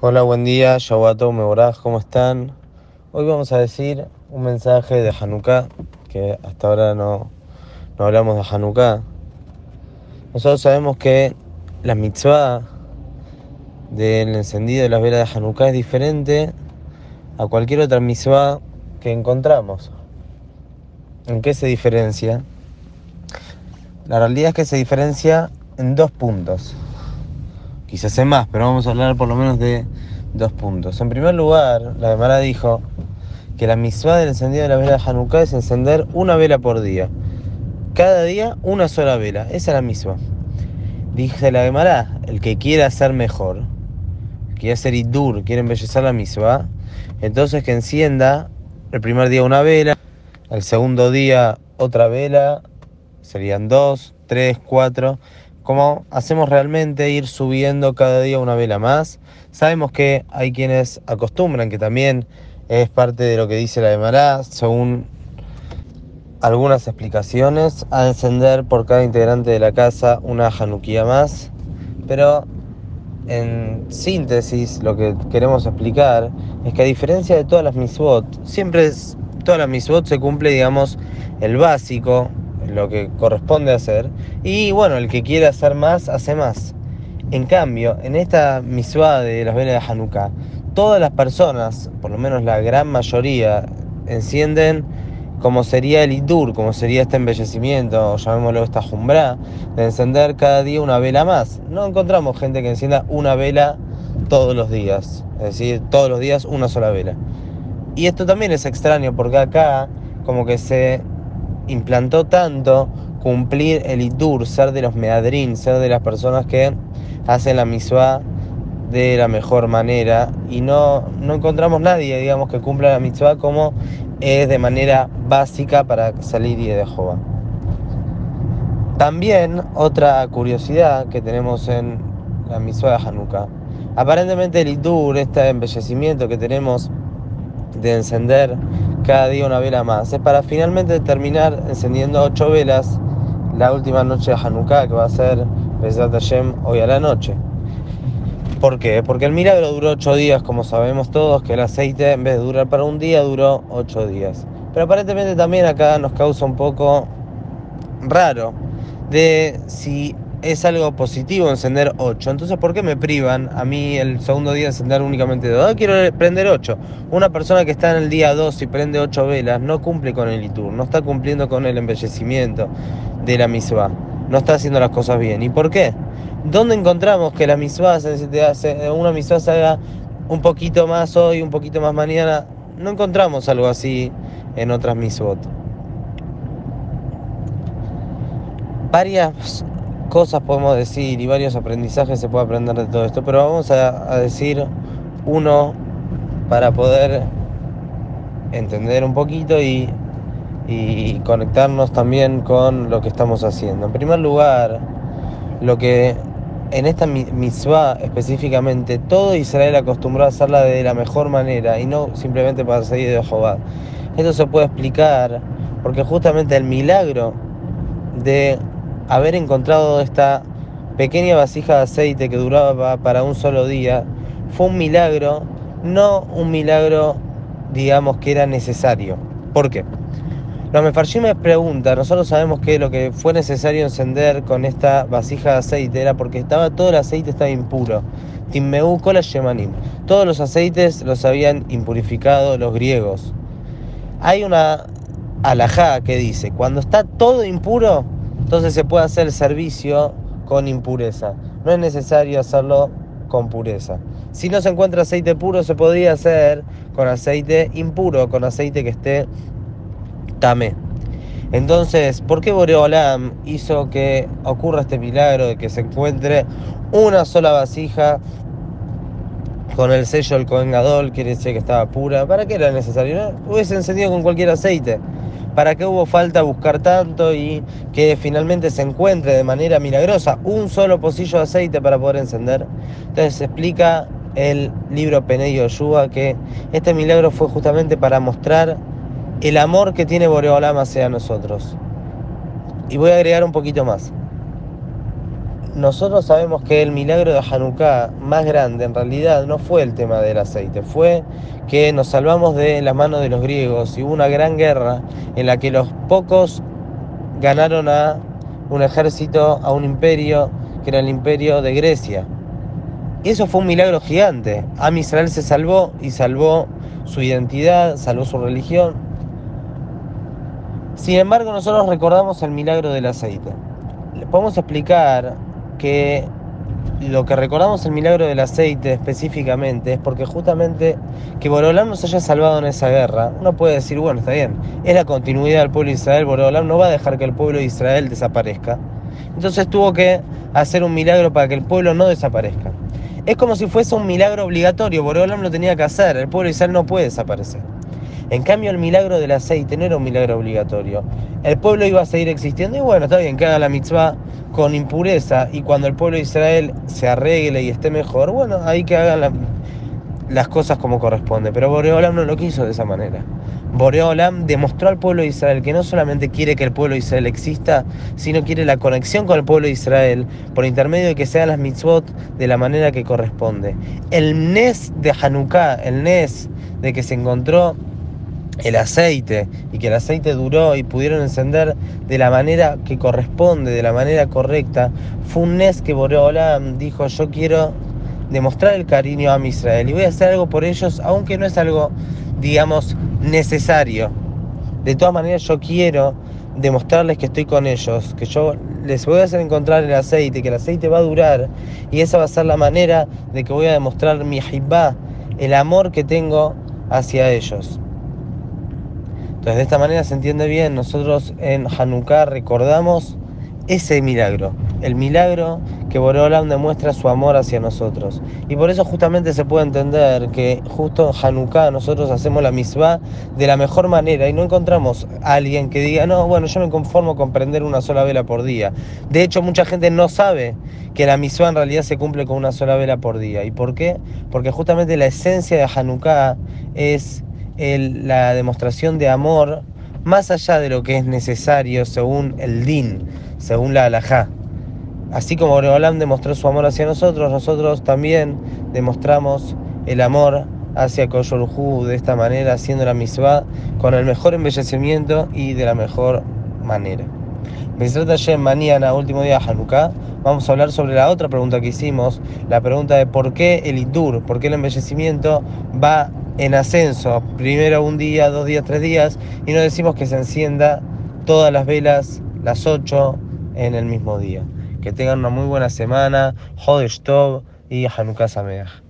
Hola, buen día, Shawato Meboraj, ¿cómo están? Hoy vamos a decir un mensaje de Hanukkah, que hasta ahora no, no hablamos de Hanukkah. Nosotros sabemos que la mitzvah del encendido de las velas de Hanukkah es diferente a cualquier otra mitzvah que encontramos. ¿En qué se diferencia? La realidad es que se diferencia en dos puntos. Quizás sé más, pero vamos a hablar por lo menos de dos puntos. En primer lugar, la Gemara dijo que la misma del encendido de la vela de Hanukkah es encender una vela por día. Cada día una sola vela. Esa es la misma. Dice la Gemara, el que quiera ser mejor, quiere hacer idur, quiere embellecer la misma, entonces que encienda el primer día una vela, el segundo día otra vela, serían dos, tres, cuatro. Como hacemos realmente ir subiendo cada día una vela más. Sabemos que hay quienes acostumbran, que también es parte de lo que dice la Mará, según algunas explicaciones, a encender por cada integrante de la casa una Hanukkah más. Pero en síntesis, lo que queremos explicar es que a diferencia de todas las misbot, siempre todas las misbot se cumple, digamos, el básico, lo que corresponde hacer. Y bueno, el que quiere hacer más, hace más. En cambio, en esta misua de las velas de Hanukkah, todas las personas, por lo menos la gran mayoría, encienden como sería el Idur, como sería este embellecimiento, o llamémoslo esta jumbra, de encender cada día una vela más. No encontramos gente que encienda una vela todos los días, es decir, todos los días una sola vela. Y esto también es extraño porque acá como que se implantó tanto cumplir el Idur, ser de los meadrin, ser de las personas que hacen la misua de la mejor manera y no, no encontramos nadie, digamos, que cumpla la mitzvah como es de manera básica para salir y de Jehová. También otra curiosidad que tenemos en la mitzvah de Hanukkah, aparentemente el Idur, este embellecimiento que tenemos de encender cada día una vela más. Es para finalmente terminar encendiendo ocho velas la última noche de Hanukkah, que va a ser Besat Hashem hoy a la noche. ¿Por qué? Porque el milagro duró ocho días, como sabemos todos, que el aceite en vez de durar para un día, duró ocho días. Pero aparentemente también acá nos causa un poco raro de si es algo positivo encender 8. Entonces, ¿por qué me privan a mí el segundo día encender únicamente 2? Ah, quiero prender 8. Una persona que está en el día 2 y prende 8 velas no cumple con el ITUR, no está cumpliendo con el embellecimiento de la misma, no está haciendo las cosas bien. ¿Y por qué? ¿Dónde encontramos que la misma, una misma se haga un poquito más hoy, un poquito más mañana? No encontramos algo así en otras misbot. Varias cosas podemos decir y varios aprendizajes se puede aprender de todo esto, pero vamos a, decir uno para poder entender un poquito y, y, conectarnos también con lo que estamos haciendo. En primer lugar, lo que en esta mitzvah específicamente, todo Israel acostumbró a hacerla de la mejor manera y no simplemente para seguir de Jehová. Esto se puede explicar porque justamente el milagro de haber encontrado esta pequeña vasija de aceite que duraba para un solo día fue un milagro, no un milagro, digamos, que era necesario. ¿Por qué? Los mefarshim me pregunta, nosotros sabemos que lo que fue necesario encender con esta vasija de aceite era porque estaba todo el aceite estaba impuro. Timmeu kola shemanim. Todos los aceites los habían impurificado los griegos. Hay una alajá que dice, cuando está todo impuro, entonces se puede hacer el servicio con impureza. No es necesario hacerlo con pureza. Si no se encuentra aceite puro, se podría hacer con aceite impuro, con aceite que esté tamé. Entonces, ¿por qué Boreolam hizo que ocurra este milagro de que se encuentre una sola vasija con el sello del Cohen Gadol, quiere decir que estaba pura? ¿Para qué era necesario? No? Hubiese encendido con cualquier aceite. ¿Para qué hubo falta buscar tanto y que finalmente se encuentre de manera milagrosa un solo pocillo de aceite para poder encender? Entonces explica el libro Peney Yoshua que este milagro fue justamente para mostrar el amor que tiene Boreolam hacia nosotros. Y voy a agregar un poquito más. Nosotros sabemos que el milagro de Hanukkah más grande en realidad no fue el tema del aceite, fue que nos salvamos de las manos de los griegos y hubo una gran guerra en la que los pocos ganaron a un ejército, a un imperio, que era el imperio de Grecia. Eso fue un milagro gigante. Am Israel se salvó y salvó su identidad, salvó su religión. Sin embargo, nosotros recordamos el milagro del aceite. Podemos explicar que lo que recordamos el milagro del aceite específicamente es porque justamente que Borolam nos haya salvado en esa guerra, uno puede decir, bueno, está bien, es la continuidad del pueblo de Israel, Borolam no va a dejar que el pueblo de Israel desaparezca. Entonces tuvo que hacer un milagro para que el pueblo no desaparezca. Es como si fuese un milagro obligatorio, Borolam lo tenía que hacer, el pueblo de Israel no puede desaparecer. En cambio, el milagro del aceite no era un milagro obligatorio. El pueblo iba a seguir existiendo y bueno, está bien que haga la mitzvah con impureza y cuando el pueblo de Israel se arregle y esté mejor, bueno, ahí que hagan las cosas como corresponde. Pero Boreolam no lo quiso de esa manera. Boreolam demostró al pueblo de Israel que no solamente quiere que el pueblo de Israel exista, sino quiere la conexión con el pueblo de Israel por intermedio de que sean las mitzvot de la manera que corresponde. El Nes de Hanukkah, el Nes de que se encontró el aceite y que el aceite duró y pudieron encender de la manera que corresponde, de la manera correcta, fue un Nes que Boreolam dijo yo quiero demostrar el cariño a mi Israel y voy a hacer algo por ellos, aunque no es algo, digamos, necesario. De todas maneras yo quiero demostrarles que estoy con ellos, que yo les voy a hacer encontrar el aceite, que el aceite va a durar y esa va a ser la manera de que voy a demostrar mi hibá, el amor que tengo hacia ellos. Entonces de esta manera se entiende bien, nosotros en Hanukkah recordamos ese milagro, el milagro que Boreolam demuestra su amor hacia nosotros. Y por eso justamente se puede entender que justo en Hanukkah nosotros hacemos la misma de la mejor manera y no encontramos a alguien que diga, no, bueno, yo me conformo con prender una sola vela por día. De hecho, mucha gente no sabe que la misma en realidad se cumple con una sola vela por día. ¿Y por qué? Porque justamente la esencia de Hanukkah es la demostración de amor más allá de lo que es necesario según el din, según la halajá. Así como Boreolam demostró su amor hacia nosotros, nosotros también demostramos el amor hacia Koyorhu de esta manera, haciendo la misma con el mejor embellecimiento y de la mejor manera. Besrat mañana, último día de Hanukkah, vamos a hablar sobre la otra pregunta que hicimos, la pregunta de por qué el Idur, por qué el embellecimiento va en ascenso, primero un día, dos días, tres días, y no decimos que se encienda todas las velas, las ocho, en el mismo día. Que tengan una muy buena semana, Hodesh Tov y Hanukkah Sameach.